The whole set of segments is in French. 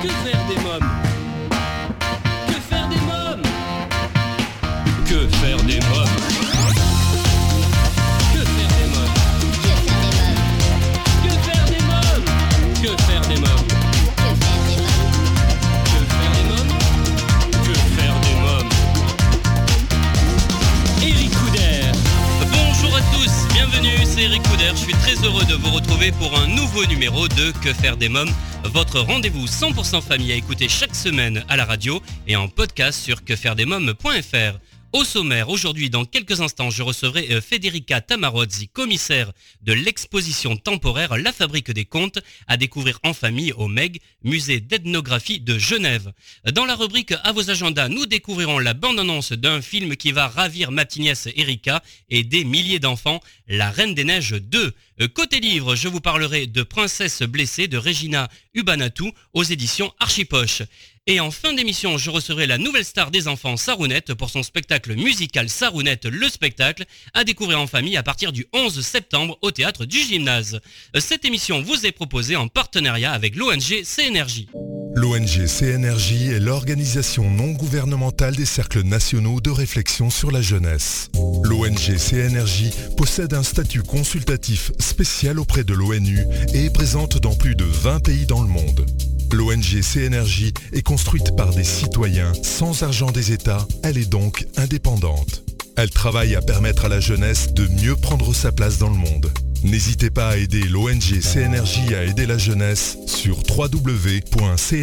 Que faire des mômes pour un nouveau numéro de Que faire des mômes, votre rendez-vous 100% famille à écouter chaque semaine à la radio et en podcast sur quefairedesmômes.fr. Au sommaire, aujourd'hui, dans quelques instants, je recevrai euh, Federica Tamarozzi, commissaire de l'exposition temporaire La Fabrique des Contes, à découvrir en famille au MEG, musée d'ethnographie de Genève. Dans la rubrique À vos agendas, nous découvrirons la bande-annonce d'un film qui va ravir ma Erika et des milliers d'enfants, La Reine des Neiges 2. Euh, Côté livre, je vous parlerai de Princesse blessée de Regina Ubanatou aux éditions Archipoche. Et en fin d'émission, je recevrai la nouvelle star des enfants Sarounette pour son spectacle musical Sarounette le spectacle à découvrir en famille à partir du 11 septembre au théâtre du gymnase. Cette émission vous est proposée en partenariat avec l'ONG CNRJ. L'ONG CNRJ est l'organisation non gouvernementale des cercles nationaux de réflexion sur la jeunesse. L'ONG CNRJ possède un statut consultatif spécial auprès de l'ONU et est présente dans plus de 20 pays dans le monde. L'ONG CNRJ est construite par des citoyens sans argent des États, elle est donc indépendante. Elle travaille à permettre à la jeunesse de mieux prendre sa place dans le monde. N'hésitez pas à aider l'ONG CNRJ à aider la jeunesse sur www.cnrj.org.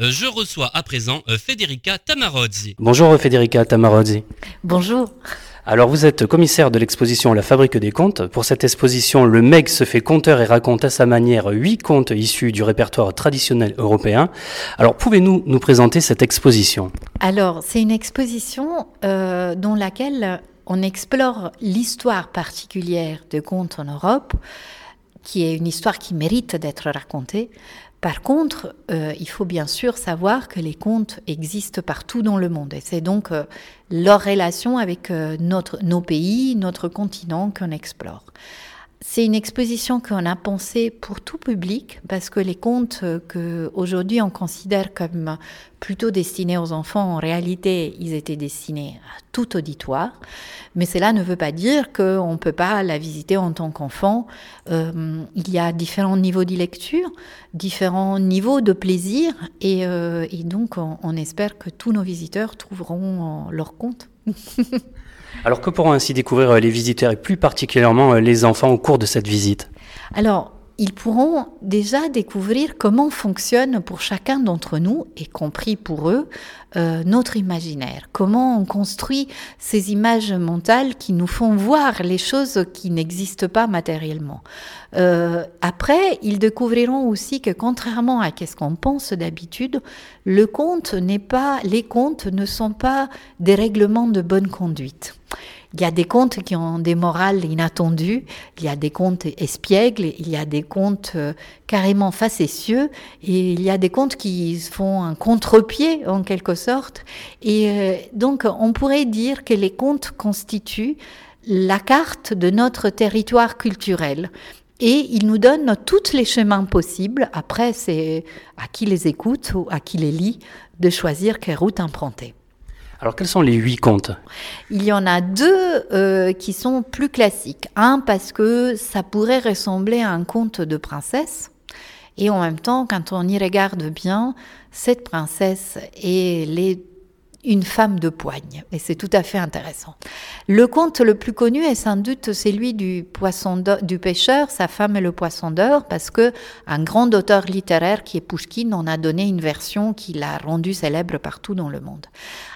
Euh, Je reçois à présent euh, Federica Tamarozzi. Bonjour Federica Tamarozzi. Bonjour. Alors vous êtes commissaire de l'exposition La Fabrique des Contes. Pour cette exposition, le MEG se fait conteur et raconte à sa manière huit contes issus du répertoire traditionnel européen. Alors pouvez-nous nous présenter cette exposition? Alors, c'est une exposition euh, dans laquelle on explore l'histoire particulière de contes en Europe, qui est une histoire qui mérite d'être racontée. Par contre, euh, il faut bien sûr savoir que les contes existent partout dans le monde. Et c'est donc euh, leur relation avec euh, notre, nos pays, notre continent qu'on explore. C'est une exposition qu'on a pensée pour tout public parce que les contes euh, que aujourd'hui on considère comme plutôt destinés aux enfants, en réalité, ils étaient destinés à tout auditoire. Mais cela ne veut pas dire qu'on ne peut pas la visiter en tant qu'enfant. Euh, il y a différents niveaux de lecture, différents niveaux de plaisir, et, euh, donc on, on espère que tous nos visiteurs trouveront leur compte. Alors que pourront ainsi découvrir euh, les visiteurs et plus particulièrement euh, les enfants au cours de cette visite? Alors, ils pourront déjà découvrir comment fonctionne pour chacun d'entre nous, y compris pour eux, euh, notre imaginaire. Comment on construit ces images mentales qui nous font voir les choses qui n'existent pas matériellement. Après, ils découvriront aussi que contrairement à ce qu'on pense d'habitude, les contes ne sont pas des règlements de bonne conduite. Il y a des contes qui ont des morales inattendues, il y a des contes espiègles, il y a des contes euh, carrément facétieux, et il y a des contes qui font un contre-pied en quelque sorte. Et euh, donc on pourrait dire que les contes constituent la carte de notre territoire culturel. Et ils nous donnent tous les chemins possibles. Après, c'est à qui les écoute ou à qui les lit de choisir quelle route emprunter. Alors quels sont les huit contes Il y en a deux euh, qui sont plus classiques. Un parce que ça pourrait ressembler à un conte de princesse. Et en même temps, quand on y regarde bien, cette princesse est les une femme de poigne. Et c'est tout à fait intéressant. Le conte le plus connu est sans doute celui du, poisson du pêcheur, sa femme et le poisson d'or, parce que un grand auteur littéraire qui est Pushkin en a donné une version qui l'a rendu célèbre partout dans le monde.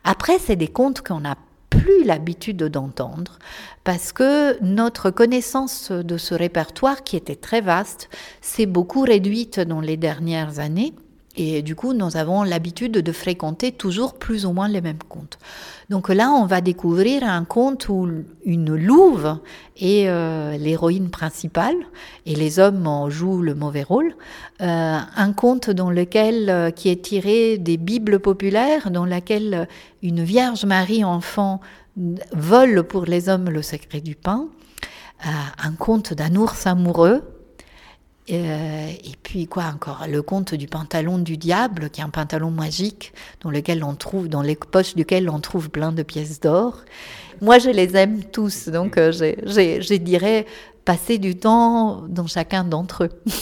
Après, c'est des contes qu'on a plus l'habitude d'entendre parce que notre connaissance de ce répertoire qui était très vaste s'est beaucoup réduite dans les dernières années et du coup, nous avons l'habitude de fréquenter toujours plus ou moins les mêmes contes. Donc là, on va découvrir un conte où une louve est euh, l'héroïne principale et les hommes en jouent le mauvais rôle. Euh, un conte dans lequel, euh, qui est tiré des Bibles populaires, dans lequel une Vierge Marie enfant vole pour les hommes le secret du pain. un conte d'un ours amoureux Euh, et puis quoi encore? Le conte du pantalon du diable, qui est un pantalon magique dans lequel on trouve, dans les poches duquel on trouve plein de pièces d'or. Moi, je les aime tous, donc euh, je dirais passer du temps dans chacun d'entre eux.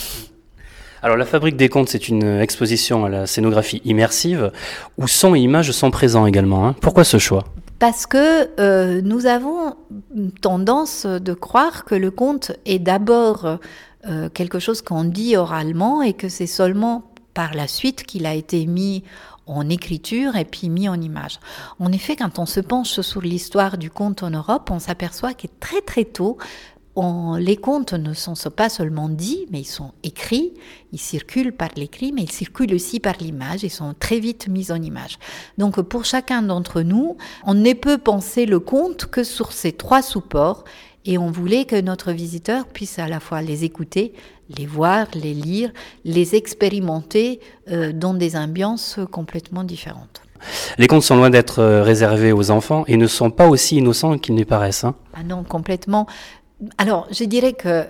Alors la Fabrique des Contes, c'est une exposition à la scénographie immersive où son et images sont présents également. Hein. Pourquoi ce choix? Parce que euh, nous avons tendance de croire que le conte est d'abord euh, quelque chose qu'on dit oralement et que c'est seulement par la suite qu'il a été mis en écriture et puis mis en image. En effet, quand on se penche sur l'histoire du conte en Europe, on s'aperçoit que très très tôt, les contes ne sont pas seulement dits, mais ils sont écrits, ils circulent par l'écrit, mais ils circulent aussi par l'image, ils sont très vite mis en image. Donc pour chacun d'entre nous, on ne peut penser le conte que sur ces trois supports, et on voulait que notre visiteur puisse à la fois les écouter, les voir, les lire, les expérimenter euh, dans des ambiances complètement différentes. Les contes sont loin d'être euh, réservés aux enfants et ne sont pas aussi innocents qu'ils n'y paraissent. Hein. Ah non, complètement. Alors, je dirais que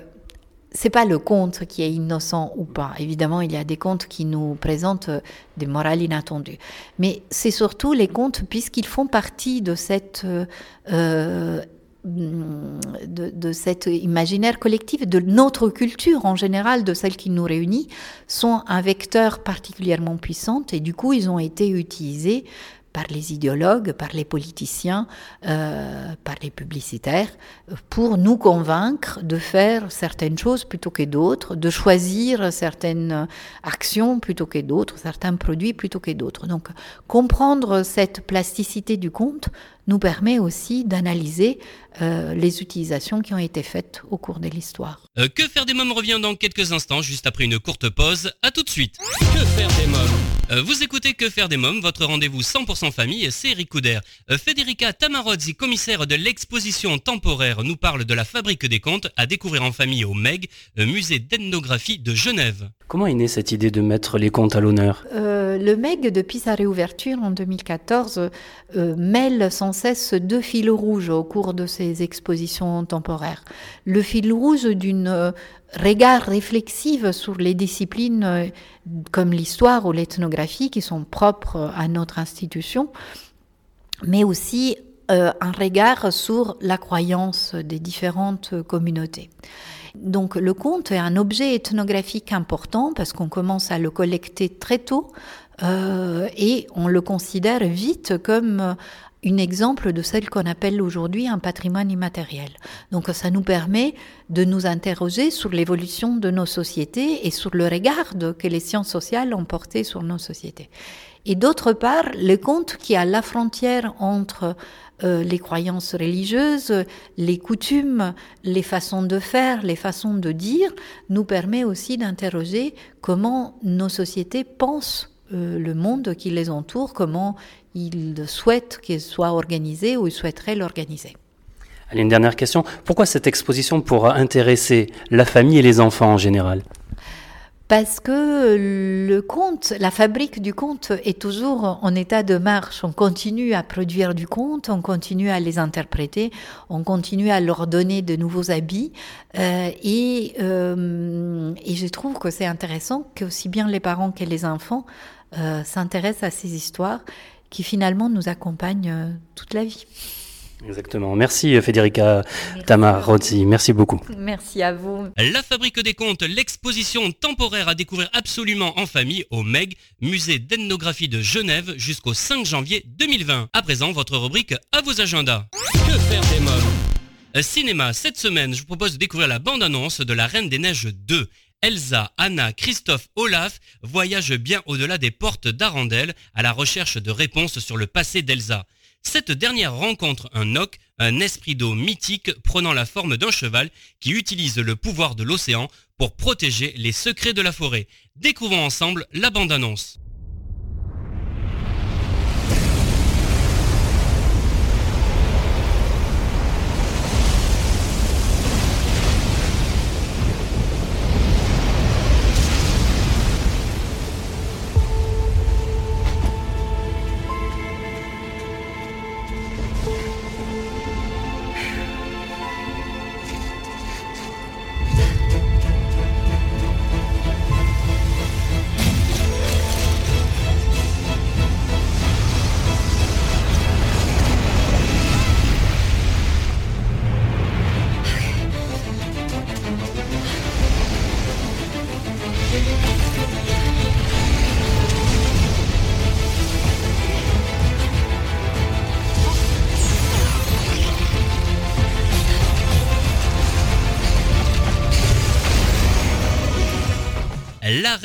c'est pas le conte qui est innocent ou pas. Évidemment, il y a des contes qui nous présentent des morales inattendues. Mais c'est surtout les contes puisqu'ils font partie de cette euh, de, de, cet imaginaire collectif, de notre culture en général, de celle qui nous réunit, sont un vecteur particulièrement puissant et du coup ils ont été utilisés par les idéologues, par les politiciens, euh, par les publicitaires, pour nous convaincre de faire certaines choses plutôt que d'autres, de choisir certaines actions plutôt que d'autres, certains produits plutôt que d'autres. Donc comprendre cette plasticité du compte nous permet aussi d'analyser euh, les utilisations qui ont été faites au cours de l'histoire. Euh, que faire des mômes revient dans quelques instants, juste après une courte pause. À tout de suite. Que faire des mômes? Euh, Vous écoutez Que faire des mômes, votre rendez-vous 100% famille, c'est Eric Couder. Federica Tamarozzi, commissaire de l'exposition temporaire, nous parle de la fabrique des contes à découvrir en famille au MEG, musée d'ethnographie de Genève. Comment est née cette idée de mettre les contes à l'honneur? Le MEG, depuis sa réouverture en 2014, mêle sans deux fils rouges au cours de ces expositions temporaires. Le fil rouge d'une euh, regard réflexive sur les disciplines euh, comme l'histoire ou l'ethnographie qui sont propres à notre institution, mais aussi euh, un regard sur la croyance des différentes communautés. Donc le conte est un objet ethnographique important parce qu'on commence à le collecter très tôt et on le considère vite comme un exemple de celle qu'on appelle aujourd'hui un patrimoine immatériel. Donc ça nous permet de nous interroger sur l'évolution de nos sociétés et sur le regard que les sciences sociales ont porté sur nos sociétés. Et d'autre part, le conte qui a la frontière entre euh, les croyances religieuses, les coutumes, les façons de faire, les façons de dire, nous permet aussi d'interroger comment nos sociétés pensent euh, le monde qui les entoure, comment ils souhaitent qu'il soit organisé ou ils souhaiteraient l'organiser. Allez, une dernière question. Pourquoi cette exposition pourra intéresser la famille et les enfants en général? Parce que le conte, la fabrique du conte est toujours en état de marche. On continue à produire du conte, on continue à les interpréter, on continue à leur donner de nouveaux habits. Euh, et, euh, et je trouve que c'est intéressant que aussi bien les parents que les enfants euh, s'intéresse à ces histoires qui finalement nous accompagnent euh, toute la vie. Exactement. Merci Federica Tamarozzi. Merci beaucoup. Merci à vous. La Fabrique des Contes, l'exposition temporaire à découvrir absolument en famille au MEG, musée d'ethnographie de Genève jusqu'au 5 janvier 2020. À présent, votre rubrique à vos agendas. Que faire des mômes euh, Cinéma, cette semaine, je vous propose de découvrir la bande-annonce de La Reine des Neiges 2. Elsa, Anna, Christophe, Olaf voyagent bien au-delà des portes d'Arendelle à la recherche de réponses sur le passé d'Elsa. Cette dernière rencontre un Noc, un esprit d'eau mythique prenant la forme d'un cheval qui utilise le pouvoir de l'océan pour protéger les secrets de la forêt. Découvrons ensemble la bande-annonce.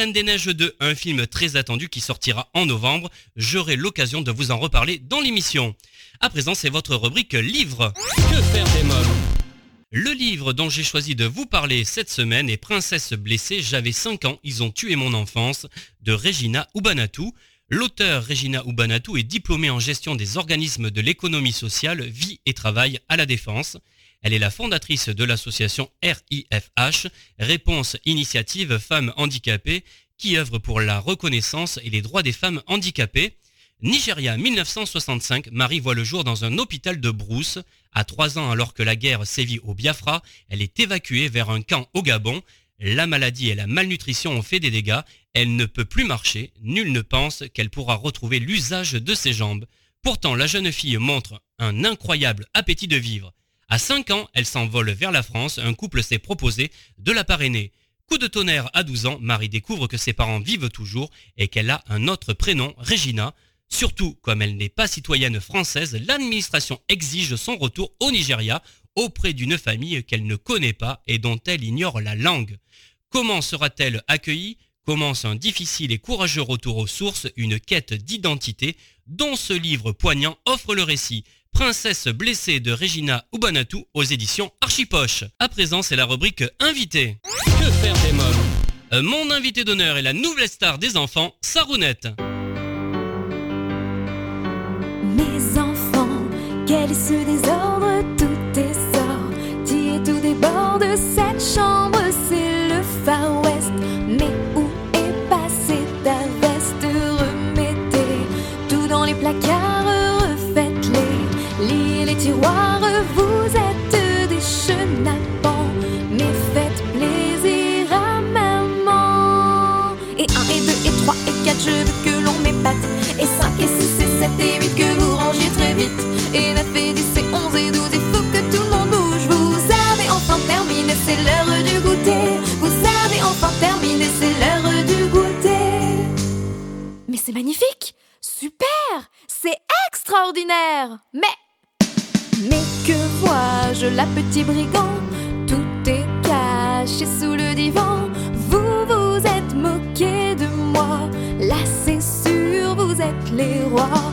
Reine des Neiges 2, un film très attendu qui sortira en novembre. J'aurai l'occasion de vous en reparler dans l'émission. À présent, c'est votre rubrique livre. Que faire des mômes? Le livre dont j'ai choisi de vous parler cette semaine est Princesse blessée, j'avais 5 ans, ils ont tué mon enfance, de Regina Ubanatou. L'auteur Regina Ubanatou est diplômée en gestion des organismes de l'économie sociale, vie et travail à la défense. Elle est la fondatrice de l'association RIFH, Réponse Initiative Femmes Handicapées, qui œuvre pour la reconnaissance et les droits des femmes handicapées. Nigeria 1965, Marie voit le jour dans un hôpital de Brousse. À trois ans, alors que la guerre sévit au Biafra, elle est évacuée vers un camp au Gabon. La maladie et la malnutrition ont fait des dégâts. Elle ne peut plus marcher. Nul ne pense qu'elle pourra retrouver l'usage de ses jambes. Pourtant, la jeune fille montre un incroyable appétit de vivre. À 5 ans, elle s'envole vers la France. Un couple s'est proposé de la parrainer. Coup de tonnerre à 12 ans, Marie découvre que ses parents vivent toujours et qu'elle a un autre prénom, Regina. Surtout, comme elle n'est pas citoyenne française, l'administration exige son retour au Nigeria auprès d'une famille qu'elle ne connaît pas et dont elle ignore la langue. Comment sera-t-elle accueillie? Commence un difficile et courageux retour aux sources, une quête d'identité dont ce livre poignant offre le récit. Princesse blessée de Regina Ubanatou aux éditions Archipoche. À présent, c'est la rubrique Invité. Que faire des mômes euh, Mon invité d'honneur est la nouvelle star des enfants, Sarounette. Quel est ce désordre petit brigand Tout est caché sous le divan. Vous vous êtes moqué de moi. Là, c'est sûr, vous êtes les rois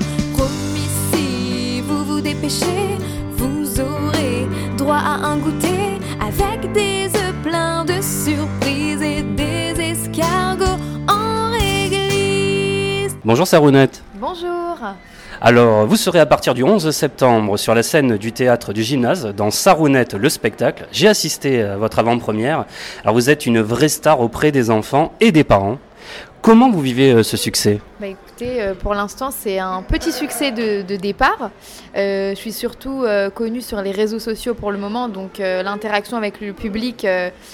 dépêcher, vous aurez droit à un goûter avec des œufs pleins de surprises et des escargots en réglisse. Bonjour Sarounette. Bonjour. Alors, vous serez à partir du 11 septembre sur la scène du théâtre du gymnase dans Sarounette le spectacle. J'ai assisté à votre avant-première. Alors, vous êtes une vraie star auprès des enfants et des parents. Comment vous vivez euh, ce succès? Bah, Écoutez, euh, pour l'instant, c'est un petit succès de, départ. Euh, je suis surtout connue sur les réseaux sociaux pour le moment, donc l'interaction avec le public,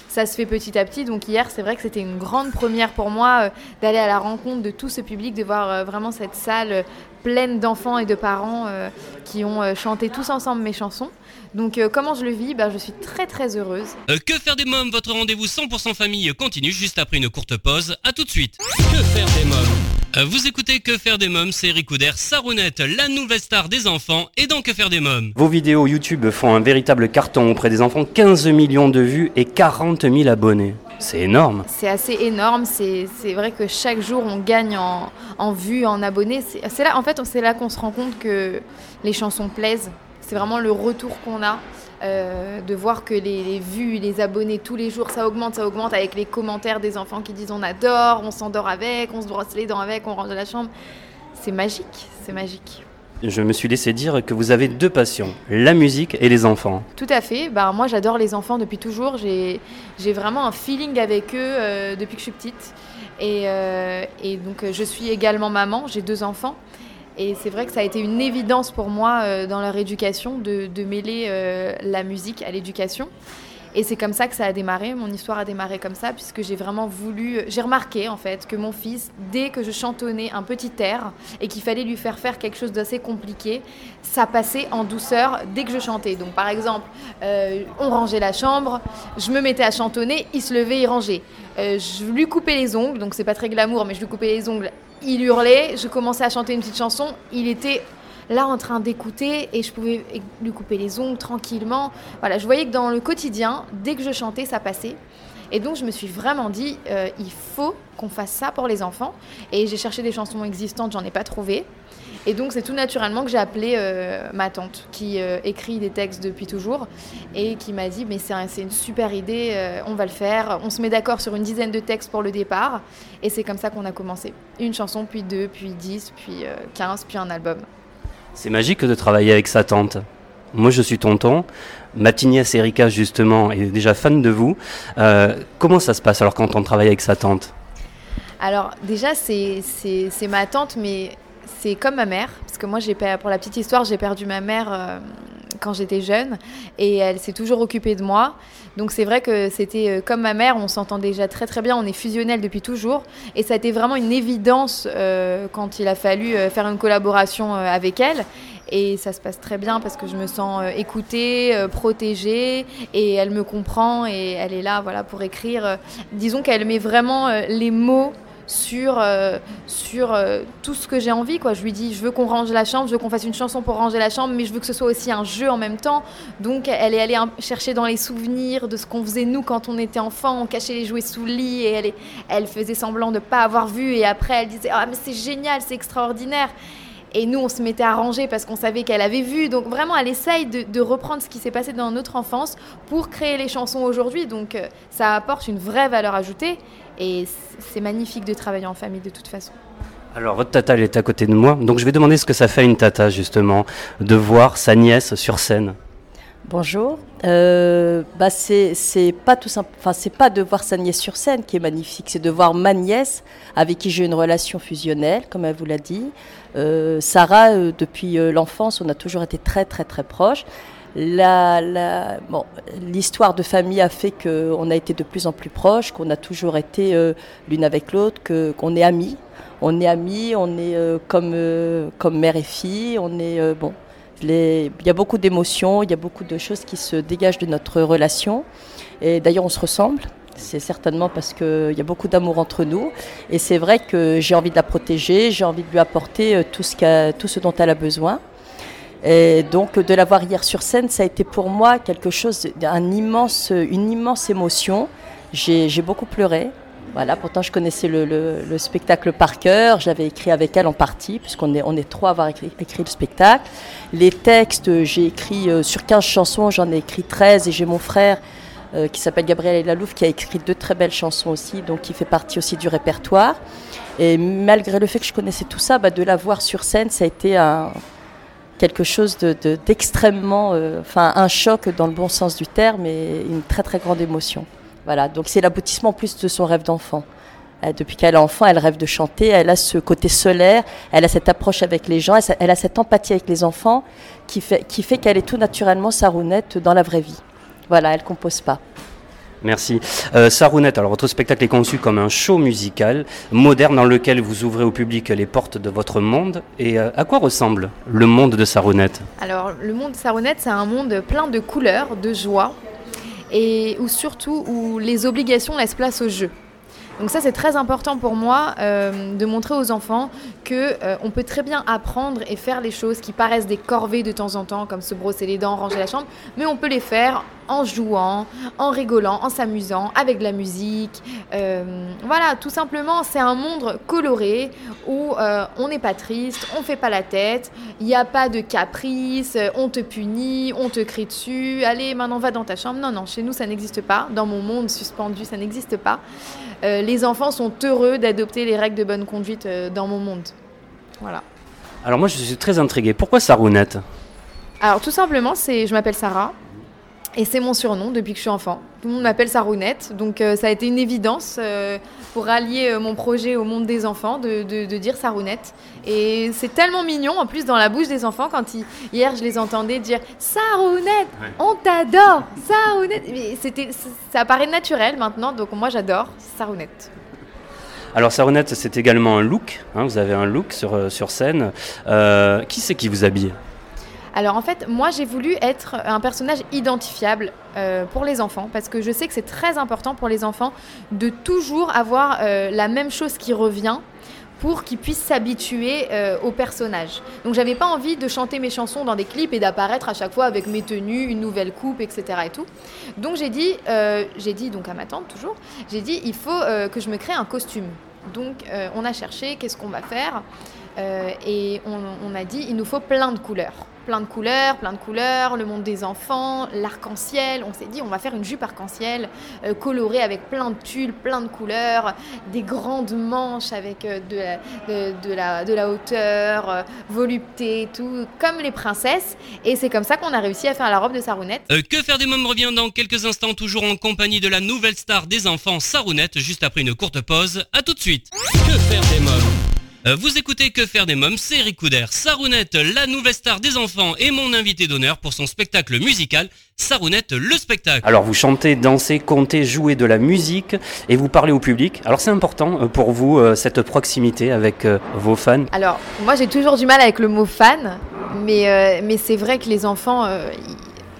ça se fait petit à petit. Donc hier, c'est vrai que c'était une grande première pour moi d'aller à la rencontre de tout ce public, de voir vraiment cette salle pleine d'enfants et de parents qui ont chanté tous ensemble mes chansons. Donc euh, comment je le vis? Ben, Je suis très très heureuse. Euh, que faire des mômes? Votre rendez-vous 100% famille continue juste après une courte pause. A tout de suite. Que faire des mômes? Euh, vous écoutez Que faire des mômes, c'est Eric Sarounette, la nouvelle star des enfants, et donc Que faire des mômes? Vos vidéos YouTube font un véritable carton auprès des enfants, 15 millions de vues et 40 000 abonnés. C'est énorme. C'est assez énorme. C'est vrai que chaque jour, on gagne en, vues, en abonnés. C'est là, en fait, c'est qu'on se rend compte que les chansons plaisent c'est vraiment le retour qu'on a. Euh, de voir que les, vues, les abonnés tous les jours, ça augmente, ça augmente avec les commentaires des enfants qui disent on adore, on s'endort avec, on se brosse les dents avec, on rentre de la chambre. C'est magique, c'est magique. Je me suis laissé dire que vous avez deux passions, la musique et les enfants. Tout à fait. Ben, moi, j'adore les enfants depuis toujours. J'ai vraiment un feeling avec eux euh, depuis que je suis petite. Et, euh, et donc, je suis également maman. J'ai deux enfants. Et c'est vrai que ça a été une évidence pour moi euh, dans leur éducation de, mêler euh, la musique à l'éducation. Et c'est comme ça que ça a démarré, mon histoire a démarré comme ça, puisque j'ai vraiment voulu, j'ai remarqué en fait que mon fils, dès que je chantonnais un petit air et qu'il fallait lui faire faire quelque chose d'assez compliqué, ça passait en douceur dès que je chantais. Donc par exemple, euh, on rangeait la chambre, je me mettais à chantonner, il se levait, il rangeait. je lui coupais les ongles, donc c'est pas très glamour, mais je lui coupais les ongles, il hurlait, je commençais à chanter une petite chanson, il était là en train d'écouter et je pouvais lui couper les ongles tranquillement. Voilà, je voyais que dans le quotidien, dès que je chantais, ça passait. Et donc je me suis vraiment dit, euh, il faut qu'on fasse ça pour les enfants. Et j'ai cherché des chansons existantes, j'en ai pas trouvé. Et donc c'est tout naturellement que j'ai appelé euh, ma tante qui euh, écrit des textes depuis toujours et qui m'a dit mais c'est un- une super idée, on va le faire. On se met d'accord sur une dizaine de textes pour le départ et c'est comme ça qu'on a commencé. Une chanson, puis deux, puis dix, puis quinze, puis un album. C'est magique de travailler avec sa tante. Moi, je suis tonton. Ma Erika, justement, est déjà fan de vous. Euh, comment ça se passe alors quand on travaille avec sa tante? Alors déjà c'est ma tante mais c'est comme ma mère parce que moi pour la petite histoire j'ai perdu ma mère euh, quand j'étais jeune et elle s'est toujours occupée de moi. Donc c'est vrai que c'était euh, comme ma mère, on s'entend déjà très très bien, on est fusionnels depuis toujours et ça a été vraiment une évidence euh, quand il a fallu euh, faire une collaboration avec elle. Et ça se passe très bien parce que je me sens écoutée, protégée et elle me comprend et elle est là voilà, pour écrire. Disons qu'elle met vraiment les mots sur, euh, sur euh, tout ce que j'ai envie. Quoi. Je lui dis, je veux qu'on range la chambre, je veux qu'on fasse une chanson pour ranger la chambre, mais je veux que ce soit aussi un jeu en même temps. Donc elle est allée chercher dans les souvenirs de ce qu'on faisait nous quand on était enfant, on cachait les jouets sous le lit et elle, est- elle faisait semblant de ne pas avoir vu et après elle disait, ah mais c'est génial, c'est extraordinaire. Et nous, on se mettait à ranger parce qu'on savait qu'elle avait vu. Donc vraiment, elle essaye de, reprendre ce qui s'est passé dans notre enfance pour créer les chansons aujourd'hui. Donc euh, ça apporte une vraie valeur ajoutée. Et c'est magnifique de travailler en famille de toute façon. Alors, votre tata, elle est à côté de moi. Donc, je vais demander ce que ça fait une tata, justement, de voir sa nièce sur scène. Bonjour. Euh, bah c'est pas tout simple. Enfin c'est pas de voir sa nièce sur scène qui est magnifique, c'est de voir ma nièce avec qui j'ai une relation fusionnelle, comme elle vous l'a dit. Euh, Sarah, euh, depuis euh, l'enfance, on a toujours été très très très proches. La, la, bon, l'histoire de famille a fait qu'on a été de plus en plus proches, qu'on a toujours été euh, l'une avec l'autre, que, qu'on est amis. On est amis, on est euh, comme, euh, comme mère et fille, on est euh, bon. Il y a beaucoup d'émotions, il y a beaucoup de choses qui se dégagent de notre relation. Et d'ailleurs, on se ressemble. C'est certainement parce qu'il y a beaucoup d'amour entre nous. Et c'est vrai que j'ai envie de la protéger, j'ai envie de lui apporter euh, tout ce, dont elle a besoin. Et donc, de la voir hier sur scène, ça a été pour moi quelque chose, un immense, une immense émotion. J'ai beaucoup pleuré. Voilà, pourtant je connaissais le, le- le spectacle par cœur, j'avais écrit avec elle en partie, puisqu'on est, on est trois à avoir écrit, écrit le spectacle. Les textes, j'ai écrit euh, sur 15 chansons, j'en ai écrit 13 et j'ai mon frère euh, qui s'appelle Gabriel Lalouf qui a écrit deux très belles chansons aussi, donc qui fait partie aussi du répertoire. Et malgré le fait que je connaissais tout ça, bah, de la voir sur scène, ça a été quelque chose de- de- d'extrêmement, euh, enfin un choc dans le bon sens du terme et une très très grande émotion. Voilà, donc c'est l'aboutissement en plus de son rêve d'enfant. Euh, Depuis qu'elle est enfant, elle rêve de chanter, elle a ce côté solaire, elle a cette approche avec les gens, elle a- cette empathie avec les enfants qui fait, qui fait qu'elle est tout naturellement sarounette dans la vraie vie. Voilà, elle compose pas. Merci. Euh, Sarounette, alors votre spectacle est conçu comme un show musical moderne dans lequel vous ouvrez au public les portes de votre monde. Et euh, à quoi ressemble le monde de Sarounette Alors, le monde Saronette, c'est un monde plein de couleurs, de joie, et surtout où les obligations laissent place au jeu. Donc ça, c'est très important pour moi euh, de montrer aux enfants que euh, on peut très bien apprendre et faire les choses qui paraissent des corvées de temps en temps, comme se brosser les dents, ranger la chambre, mais on peut les faire en jouant, en rigolant, en s'amusant, avec de la musique. Euh, voilà, tout simplement, c'est un monde coloré où euh, on n'est pas triste, on fait pas la tête, il n'y a pas de caprice, on te punit, on te crie dessus, allez, maintenant va dans ta chambre. Non, non, chez nous, ça n'existe pas. Dans mon monde suspendu, ça n'existe pas. Euh, les enfants sont heureux d'adopter les règles de bonne conduite dans mon monde. Voilà. Alors moi je suis très intrigué. Pourquoi Sarounette Alors tout simplement, c'est, je m'appelle Sarah et c'est mon surnom depuis que je suis enfant. Tout le monde m'appelle Sarounette, donc euh, ça a été une évidence euh, pour allier euh, mon projet au monde des enfants de, de- de dire Sarounette. Et c'est tellement mignon en plus dans la bouche des enfants quand ils, hier je les entendais dire Sarounette, on t'adore, Sarounette. Mais C'était, ça paraît naturel maintenant, donc moi j'adore Sarounette. Alors Sarounette c'est également un look. hein, vous avez un look sur, euh, sur scène. Qui c'est qui vous habille? Alors en fait, moi j'ai voulu être un personnage identifiable euh, pour les enfants parce que je sais que c'est très important pour les enfants de toujours avoir euh, la même chose qui revient pour qu'ils puissent s'habituer euh, au personnage. Donc j'avais pas envie de chanter mes chansons dans des clips et d'apparaître à chaque fois avec mes tenues, une nouvelle coupe, etc. Et tout. Donc j'ai dit, j'ai dit donc à ma tante toujours, j'ai dit il faut que je me crée un costume. Donc on a cherché qu'est-ce qu'on va faire? Et on a dit il nous faut plein de couleurs. Plein de couleurs, plein de couleurs, le monde des enfants, l'arc-en-ciel. On s'est dit on va faire une jupe arc-en-ciel euh, colorée avec plein de tulles, plein de couleurs, des grandes manches avec euh, de, la, de, de la, de la hauteur, euh, volupté, tout, comme les princesses. Et c'est comme ça qu'on a réussi à faire la robe de Sarounette. Euh, que faire des mômes revient dans quelques instants, toujours en compagnie de la nouvelle star des enfants, Sarounette, juste après une courte pause. À tout de suite. Que faire des mômes? Vous écoutez Que faire des mômes, c'est Eric Couder. Sarounette, la nouvelle star des enfants, est mon invité d'honneur pour son spectacle musical, Sarounette le spectacle. Alors vous chantez, dansez, comptez, jouez de la musique et vous parlez au public. Alors c'est important euh, pour vous euh, cette proximité avec euh, vos fans. Alors, moi j'ai toujours du mal avec le mot fan, mais, euh, mais c'est vrai que les enfants, euh,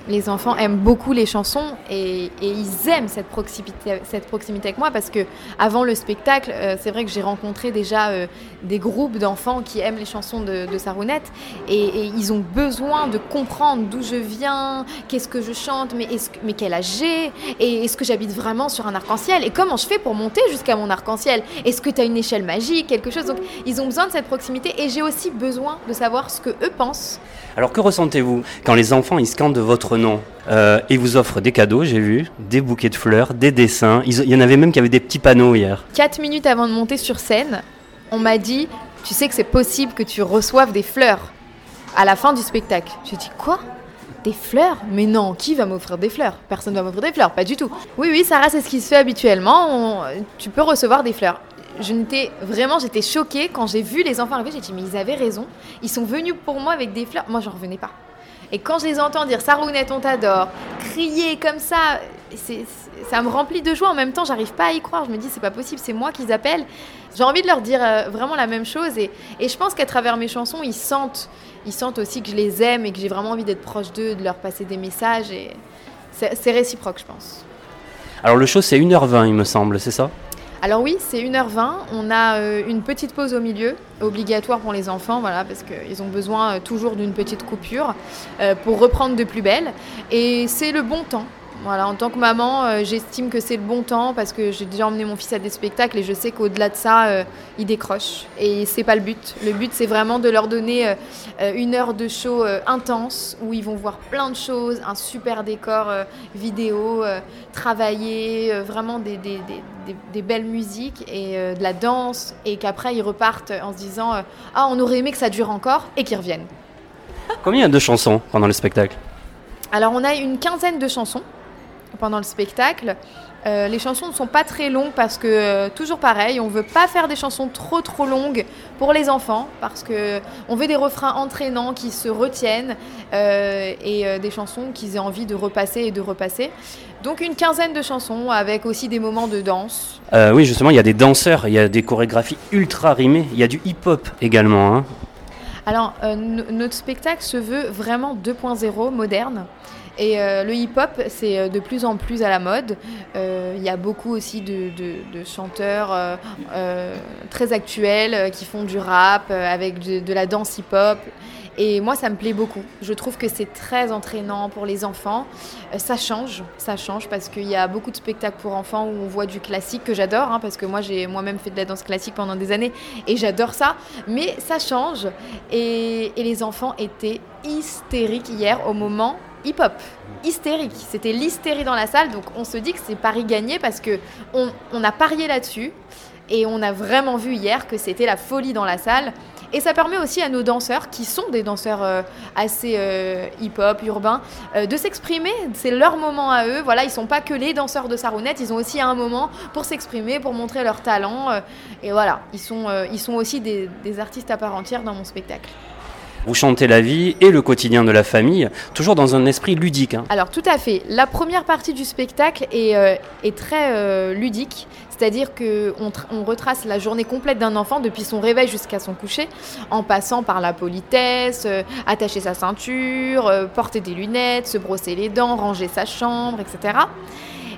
les enfants aiment beaucoup les chansons et, et ils aiment cette proximité, cette proximité avec moi parce que avant le spectacle, euh, c'est vrai que j'ai rencontré déjà euh, des groupes d'enfants qui aiment les chansons de, de Sarounette et, et ils ont besoin de comprendre d'où je viens, qu'est-ce que je chante, mais, est-ce mais quel âge j'ai? Et est-ce que j'habite vraiment sur un arc-en-ciel? Et comment je fais pour monter jusqu'à mon arc-en-ciel? Est-ce que tu as une échelle magique, quelque chose? Donc ils ont besoin de cette proximité et j'ai aussi besoin de savoir ce que eux pensent. Alors que ressentez-vous quand les enfants ils scandent votre nom euh, et vous offrent des cadeaux, j'ai vu, des bouquets de fleurs, des dessins? Ils- Il y en avait même qui avaient des petits panneaux hier. Quatre minutes avant de monter sur scène, on m'a dit Tu sais que c'est possible que tu reçoives des fleurs à la fin du spectacle. J'ai dit Quoi? Des fleurs? Mais non, qui va m'offrir des fleurs? Personne ne va m'offrir des fleurs, pas du tout. Oui, oui, Sarah, c'est ce qui se fait habituellement. Tu peux recevoir des fleurs. Je n'étais vraiment, j'étais choquée quand j'ai vu les enfants arriver. J'ai dit Mais ils avaient raison. Ils sont venus pour moi avec des fleurs. Moi, j'en revenais pas. Et quand je les entends dire Sarounette, on t'adore, crier comme ça, ça me remplit de joie. En même temps, j'arrive pas à y croire. Je me dis, c'est pas possible, c'est moi qu'ils appellent. J'ai envie de leur dire euh, vraiment la même chose. Et, et je pense qu'à travers mes chansons, ils sentent, ils sentent aussi que je les aime et que j'ai vraiment envie d'être proche d'eux, de leur passer des messages. Et c'est réciproque, je pense. Alors le show c'est 1h20 il me semble, c'est ça? Alors oui, c'est 1h20. On a euh, une petite pause au milieu, obligatoire pour les enfants, voilà, parce qu'ils ont besoin euh, toujours d'une petite coupure euh, pour reprendre de plus belle. Et c'est le bon temps. Voilà, en tant que maman, euh, j'estime que c'est le bon temps parce que j'ai déjà emmené mon fils à des spectacles et je sais qu'au-delà de ça, euh, il décroche. Et c'est pas le but. Le but, c'est vraiment de leur donner euh, euh, une heure de show intense où ils vont voir plein de choses, un super décor vidéo, travailler, vraiment des, des- des- des- des belles musiques et de la danse, et qu'après ils repartent en se disant Ah, on aurait aimé que ça dure encore, et qu'ils reviennent. Combien il y a de chansons pendant le spectacle Alors, on a une quinzaine de chansons pendant le spectacle. Euh, les chansons ne sont pas très longues parce que, euh, toujours pareil, on veut pas faire des chansons trop trop longues pour les enfants parce que on veut des refrains entraînants qui se retiennent euh, et des chansons qu'ils aient envie de repasser et de repasser. Donc une quinzaine de chansons avec aussi des moments de danse. Oui justement il y a des danseurs, il y a des chorégraphies ultra rimées, il y a du hip-hop également. hein. Alors, no- notre spectacle se veut vraiment 2.0 moderne. Et euh, le hip-hop, c'est euh, de plus en plus à la mode. Euh, Il y a beaucoup aussi de, chanteurs très actuels qui font du rap avec de, la danse hip-hop. Et moi, ça me plaît beaucoup. Je trouve que c'est très entraînant pour les enfants. Ça change, ça change parce qu'il y a beaucoup de spectacles pour enfants où on voit du classique que j'adore, hein, parce que moi, j'ai moi-même fait de la danse classique pendant des années et j'adore ça. Mais ça change et les enfants étaient hystériques hier au moment hip-hop. Hystérique. C'était l'hystérie dans la salle. Donc on se dit que c'est Paris gagné parce que on, a parié là-dessus. Et on a vraiment vu hier que c'était la folie dans la salle. Et ça permet aussi à nos danseurs, qui sont des danseurs euh, assez euh, hip-hop, urbains, euh, de s'exprimer. C'est leur moment à eux. Voilà, ils sont pas que les danseurs de Sarounette, ils ont aussi un moment pour s'exprimer, pour montrer leur talent. et voilà, ils sont, ils sont aussi des artistes à part entière dans mon spectacle. Vous chantez la vie et le quotidien de la famille, toujours dans un esprit ludique. hein. Alors tout à fait. La première partie du spectacle est, euh, très euh, ludique, c'est-à-dire que on, tra- on retrace la journée complète d'un enfant depuis son réveil jusqu'à son coucher, en passant par la politesse, euh, attacher sa ceinture, porter des lunettes, se brosser les dents, ranger sa chambre, etc.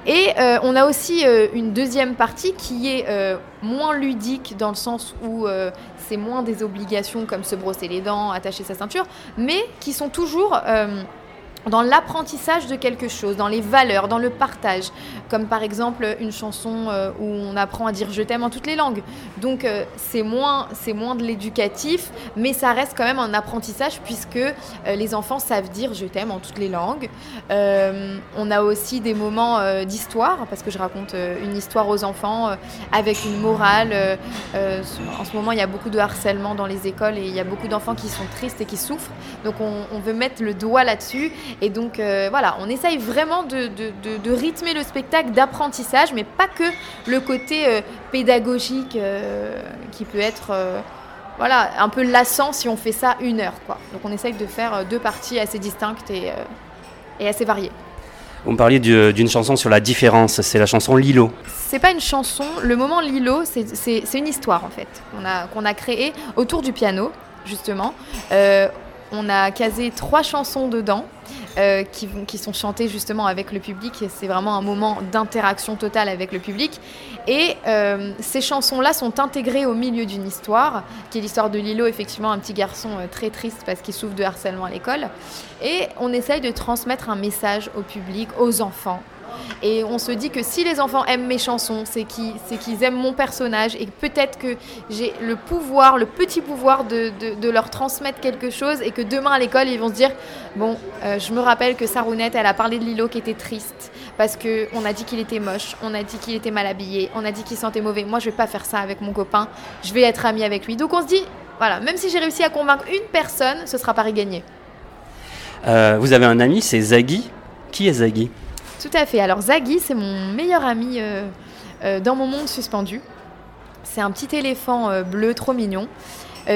Et euh, on a aussi euh, une deuxième partie qui est euh, moins ludique dans le sens où c'est moins des obligations comme se brosser les dents, attacher sa ceinture, mais qui sont toujours dans l'apprentissage de quelque chose, dans les valeurs, dans le partage. Comme par exemple une chanson euh, où on apprend à dire je t'aime en toutes les langues. Donc euh, c'est moins, c'est moins de l'éducatif, mais ça reste quand même un apprentissage puisque euh, les enfants savent dire je t'aime en toutes les langues. On a aussi des moments d'histoire, parce que je raconte une histoire aux enfants avec une morale. en ce moment, il y a beaucoup de harcèlement dans les écoles et il y a beaucoup d'enfants qui sont tristes et qui souffrent. Donc on, on veut mettre le doigt là-dessus. Et donc euh, voilà, on essaye vraiment de, de- de- de rythmer le spectacle d'apprentissage, mais pas que le côté euh, pédagogique euh, qui peut être... voilà, un peu lassant si on fait ça une heure, quoi. Donc on essaye de faire deux parties assez distinctes et, et assez variées. Vous me parliez du- d'une chanson sur la différence, c'est la chanson Lilo. C'est pas une chanson, le moment Lilo, c'est- une histoire en fait, qu'on a, qu'on a créée autour du piano, justement. Euh, on a casé trois chansons dedans euh, qui, sont chantées justement avec le public. et C'est vraiment un moment d'interaction totale avec le public. Et euh, ces chansons-là sont intégrées au milieu d'une histoire, qui est l'histoire de Lilo, effectivement un petit garçon euh, très triste parce qu'il souffre de harcèlement à l'école. Et on essaye de transmettre un message au public, aux enfants. Et on se dit que si les enfants aiment mes chansons, c'est qu'ils aiment mon personnage et peut-être que j'ai le pouvoir, le petit pouvoir de, leur transmettre quelque chose et que demain à l'école, ils vont se dire, bon, euh, je me rappelle que Sarounette, elle a parlé de Lilo qui était triste parce qu'on a dit qu'il était moche, on a dit qu'il était mal habillé, on a dit qu'il sentait mauvais. Moi, je vais pas faire ça avec mon copain, je vais être amie avec lui. Donc on se dit, voilà, même si j'ai réussi à convaincre une personne, ce sera pas gagné. Euh, vous avez un ami, c'est Zaggy. Qui est Zaggy Tout à fait. Alors Zaggy, c'est mon meilleur ami euh, euh, dans mon monde suspendu. C'est un petit éléphant euh, bleu trop mignon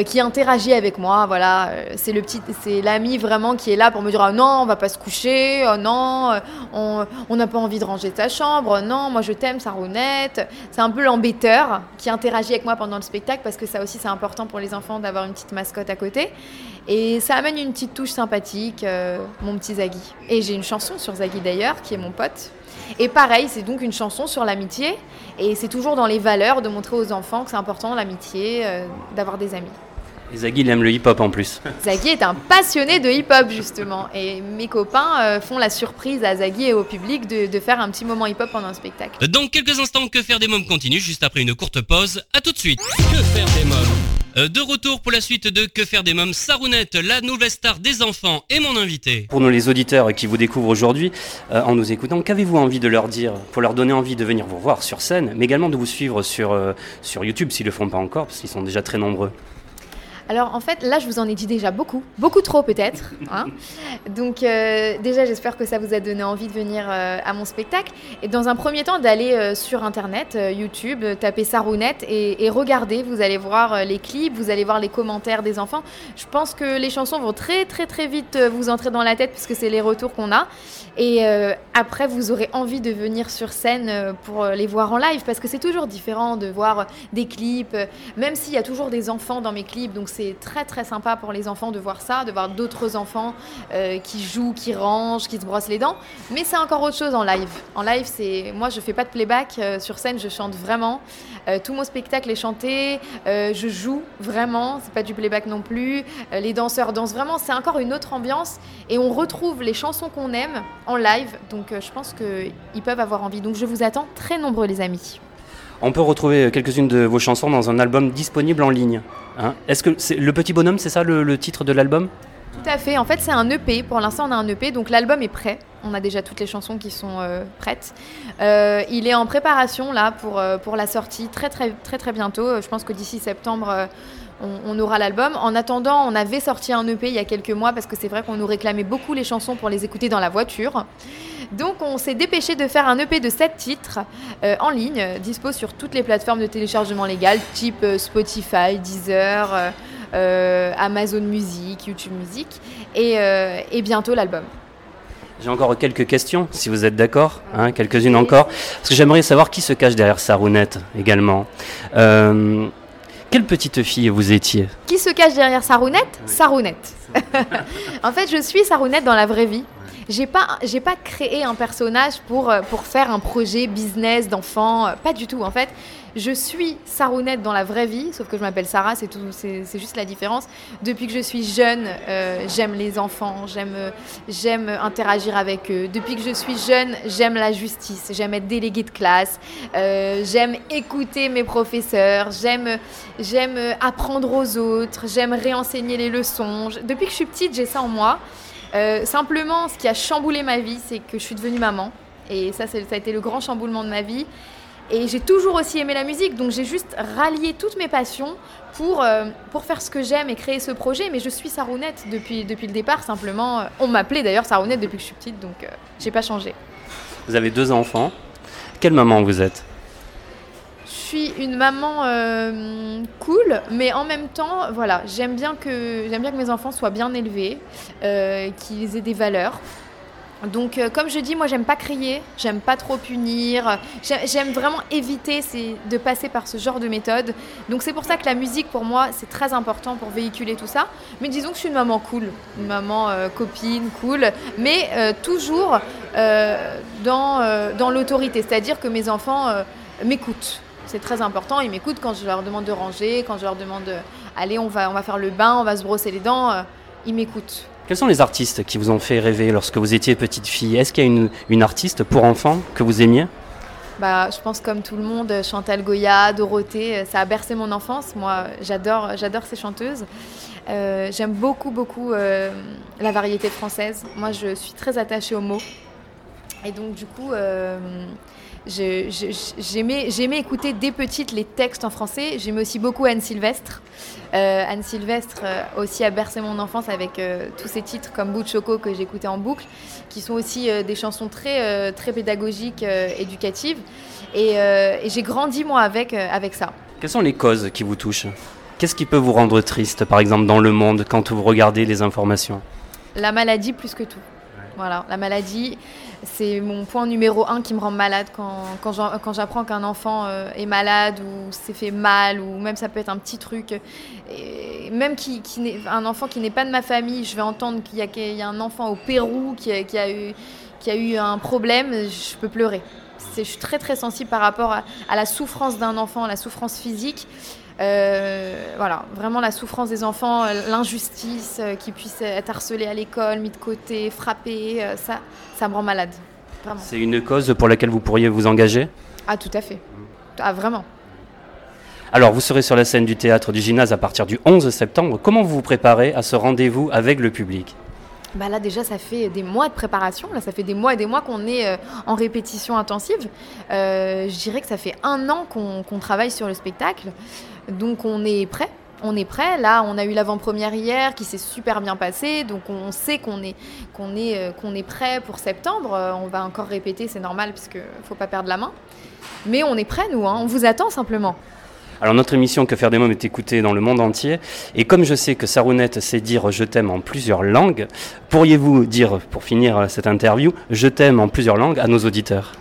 qui interagit avec moi. Voilà, c'est le petit, c'est l'ami vraiment qui est là pour me dire ah non, on va pas se coucher, oh non, on n'a pas envie de ranger ta chambre, non, moi je t'aime, Sarounette. C'est un peu l'embêteur qui interagit avec moi pendant le spectacle parce que ça aussi c'est important pour les enfants d'avoir une petite mascotte à côté. Et ça amène une petite touche sympathique, euh, mon petit Zaggy. Et j'ai une chanson sur Zaggy d'ailleurs, qui est mon pote. Et pareil, c'est donc une chanson sur l'amitié. Et c'est toujours dans les valeurs de montrer aux enfants que c'est important l'amitié, euh, d'avoir des amis. Et Zaggy, il aime le hip-hop en plus. Zaggy est un passionné de hip-hop justement. Et mes copains euh, font la surprise à Zaggy et au public de, de faire un petit moment hip-hop pendant un spectacle. Dans quelques instants, Que faire des mômes continue, juste après une courte pause. À tout de suite. Que faire des mômes? De retour pour la suite de Que faire des mômes, Sarounette, la nouvelle star des enfants, et mon invité. Pour nous les auditeurs qui vous découvrent aujourd'hui, euh, en nous écoutant, qu'avez-vous envie de leur dire pour leur donner envie de venir vous voir sur scène, mais également de vous suivre sur, euh, sur YouTube s'ils ne le font pas encore, parce qu'ils sont déjà très nombreux Alors en fait, là, je vous en ai dit déjà beaucoup, beaucoup trop peut-être. hein. Donc euh, déjà, j'espère que ça vous a donné envie de venir euh, à mon spectacle. Et dans un premier temps, d'aller euh, sur Internet, YouTube, taper Sarounette et, et regarder. Vous allez voir les clips, vous allez voir les commentaires des enfants. Je pense que les chansons vont très très très vite vous entrer dans la tête puisque c'est les retours qu'on a. Et après, vous aurez envie de venir sur scène pour les voir en live parce que c'est toujours différent de voir des clips, même s'il y a toujours des enfants dans mes clips. Donc très très sympa pour les enfants de voir ça, de voir d'autres enfants euh, qui jouent, qui rangent, qui se brossent les dents. Mais c'est encore autre chose en live. En live, c'est moi je fais pas de playback euh, sur scène, je chante vraiment. Euh, tout mon spectacle est chanté, je joue vraiment, c'est pas du playback non plus. Les danseurs dansent vraiment, c'est encore une autre ambiance et on retrouve les chansons qu'on aime en live. Donc je pense qu'ils peuvent avoir envie. Donc je vous attends très nombreux les amis. On peut retrouver quelques-unes de vos chansons dans un album disponible en ligne. hein. Est-ce que Le Petit Bonhomme, c'est ça le, titre de l'album? Tout à fait. En fait, c'est un EP. Pour l'instant, on a un EP, donc l'album est prêt. On a déjà toutes les chansons qui sont euh, prêtes. Euh, il est en préparation là pour, euh, pour la sortie très très très très bientôt. Je pense que d'ici septembre, on, aura l'album. En attendant, on avait sorti un EP il y a quelques mois parce que c'est vrai qu'on nous réclamait beaucoup les chansons pour les écouter dans la voiture. Donc on s'est dépêché de faire un EP de 7 titres euh, en ligne, dispo sur toutes les plateformes de téléchargement légal, type euh, Spotify, Deezer, euh, Amazon Music, YouTube Music, et, bientôt l'album. J'ai encore quelques questions, si vous êtes d'accord, hein, quelques-unes encore. Parce que j'aimerais savoir qui se cache derrière Sarounette également. Quelle petite fille vous étiez? Qui se cache derrière Sarounette Sarounette. en fait, je suis Sarounette dans la vraie vie. J'ai pas, j'ai pas créé un personnage pour, euh, pour faire un projet business d'enfant, euh, pas du tout. En fait, je suis Sarounette dans la vraie vie, sauf que je m'appelle Sarah, c'est tout, c'est juste la différence. Depuis que je suis jeune, euh, j'aime les enfants, j'aime, j'aime interagir avec eux. Depuis que je suis jeune, j'aime la justice, j'aime être déléguée de classe, j'aime écouter mes professeurs, j'aime, j'aime apprendre aux autres, j'aime réenseigner les leçons. Depuis que je suis petite, j'ai ça en moi. Euh, simplement, ce qui a chamboulé ma vie, c'est que je suis devenue maman. Et ça, ça a été le grand chamboulement de ma vie. Et j'ai toujours aussi aimé la musique, donc j'ai juste rallié toutes mes passions pour, euh, pour faire ce que j'aime et créer ce projet. Mais je suis Sarounette depuis, depuis le départ, simplement. euh, On m'appelait d'ailleurs Sarounette depuis que je suis petite, donc j'ai pas changé. Vous avez deux enfants. Quelle maman vous êtes? Suis une maman euh, cool, mais en même temps, voilà, j'aime bien que j'aime bien que mes enfants soient bien élevés, euh, qu'ils aient des valeurs. Donc, euh, comme je dis, moi, j'aime pas crier, j'aime pas trop punir, j'ai- j'aime vraiment éviter de passer par ce genre de méthode. Donc, c'est pour ça que la musique, pour moi, c'est très important pour véhiculer tout ça. Mais disons que je suis une maman cool, une maman copine, cool, mais toujours dans, dans l'autorité, c'est-à-dire que mes enfants m'écoutent. C'est très important, ils m'écoutent quand je leur demande de ranger, quand je leur demande, euh, allez, on va, on va faire le bain, on va se brosser les dents, euh, ils m'écoutent. Quels sont les artistes qui vous ont fait rêver lorsque vous étiez petite fille? Est-ce qu'il y a une, une artiste pour enfants que vous aimiez? Bah, je pense comme tout le monde, Chantal Goya, Dorothée, euh, ça a bercé mon enfance. Moi, j'adore, j'adore ces chanteuses. Euh, j'aime beaucoup, beaucoup euh, la variété française. Moi, je suis très attachée aux mots. Et donc, du coup, euh, j'aimais, écouter dès petite les textes en français. J'aimais aussi beaucoup Anne Sylvestre. Euh, Anne Sylvestre euh, aussi a bercé mon enfance avec euh, tous ces titres comme Bout de Choco que j'écoutais en boucle, qui sont aussi des chansons très, très pédagogiques, éducatives. Et, et j'ai grandi moi avec, avec ça. Quelles sont les causes qui vous touchent? Qu'est-ce qui peut vous rendre triste, par exemple, dans le monde, quand vous regardez les informations? La maladie plus que tout. Voilà, la maladie, c'est mon point numéro un qui me rend malade quand, quand j'apprends qu'un enfant euh, est malade ou s'est fait mal ou même ça peut être un petit truc. Et même qui, qui un enfant qui n'est pas de ma famille, je vais entendre qu'il y, y a un enfant au Pérou qui a, qui a eu, qui a eu un problème, je peux pleurer. Je suis très très sensible par rapport à, à la souffrance d'un enfant, à la souffrance physique. Euh, voilà, vraiment la souffrance des enfants, euh, l'injustice, euh, qu'ils puissent être harcelés à l'école, mis de côté, frappés, ça, ça me rend malade. C'est une cause pour laquelle vous pourriez vous engager? Ah, tout à fait. Ah, vraiment. Alors, vous serez sur la scène du théâtre du gymnase à partir du 11 septembre. Comment vous vous préparez à ce rendez-vous avec le public? Bah là déjà ça fait des mois de préparation, là ça fait des mois et des mois qu'on est euh, en répétition intensive. Euh, je dirais que ça fait un an qu'on qu'on travaille sur le spectacle, donc on est prêt. On est prêt. Là, on a eu l'avant-première hier qui s'est super bien passée, donc on sait qu'on est qu'on est euh, prêt pour septembre. Euh, on va encore répéter, c'est normal puisque faut pas perdre la main. Mais on est prêt nous, hein. on vous attend simplement. Alors, notre émission Que faire des mômes est écoutée dans le monde entier. Et comme je sais que Sarounette sait dire je t'aime en plusieurs langues, pourriez-vous dire, pour finir cette interview, je t'aime en plusieurs langues à nos auditeurs?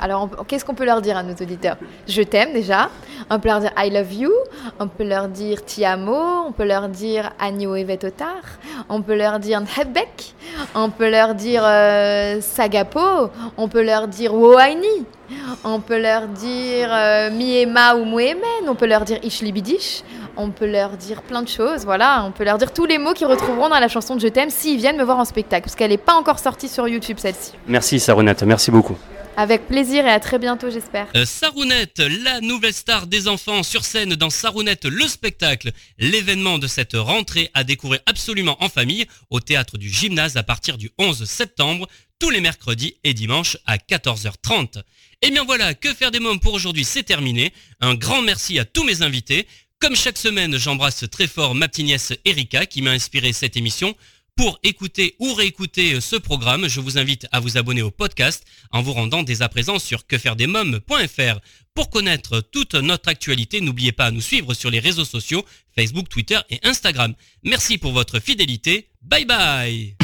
Alors, qu'est-ce qu'on peut leur dire à nos auditeurs Je t'aime déjà. On peut leur dire I love you. On peut leur dire ti amo. On peut leur dire agno evetotar. On peut leur dire nhebek. On peut leur dire euh, sagapo. On peut leur dire woaini. On peut leur dire euh, miema ou muemen. On peut leur dire ishlibidish. On peut leur dire plein de choses. Voilà, on peut leur dire tous les mots qu'ils retrouveront dans la chanson de Je t'aime s'ils viennent me voir en spectacle. Parce qu'elle n'est pas encore sortie sur YouTube, celle-ci. Merci Sarounette, merci beaucoup. Avec plaisir et à très bientôt, j'espère. Euh, Sarounette, la nouvelle star des enfants sur scène dans Sarounette le spectacle, l'événement de cette rentrée à découvrir absolument en famille au théâtre du gymnase à partir du 11 septembre, tous les mercredis et dimanches à 14h30. Et bien voilà, que faire des mômes pour aujourd'hui, c'est terminé. Un grand merci à tous mes invités. Comme chaque semaine, j'embrasse très fort ma petite nièce Erika qui m'a inspiré cette émission. Pour écouter ou réécouter ce programme, je vous invite à vous abonner au podcast en vous rendant dès à présent sur quefairedesmoms.fr. Pour connaître toute notre actualité, n'oubliez pas à nous suivre sur les réseaux sociaux, Facebook, Twitter et Instagram. Merci pour votre fidélité. Bye bye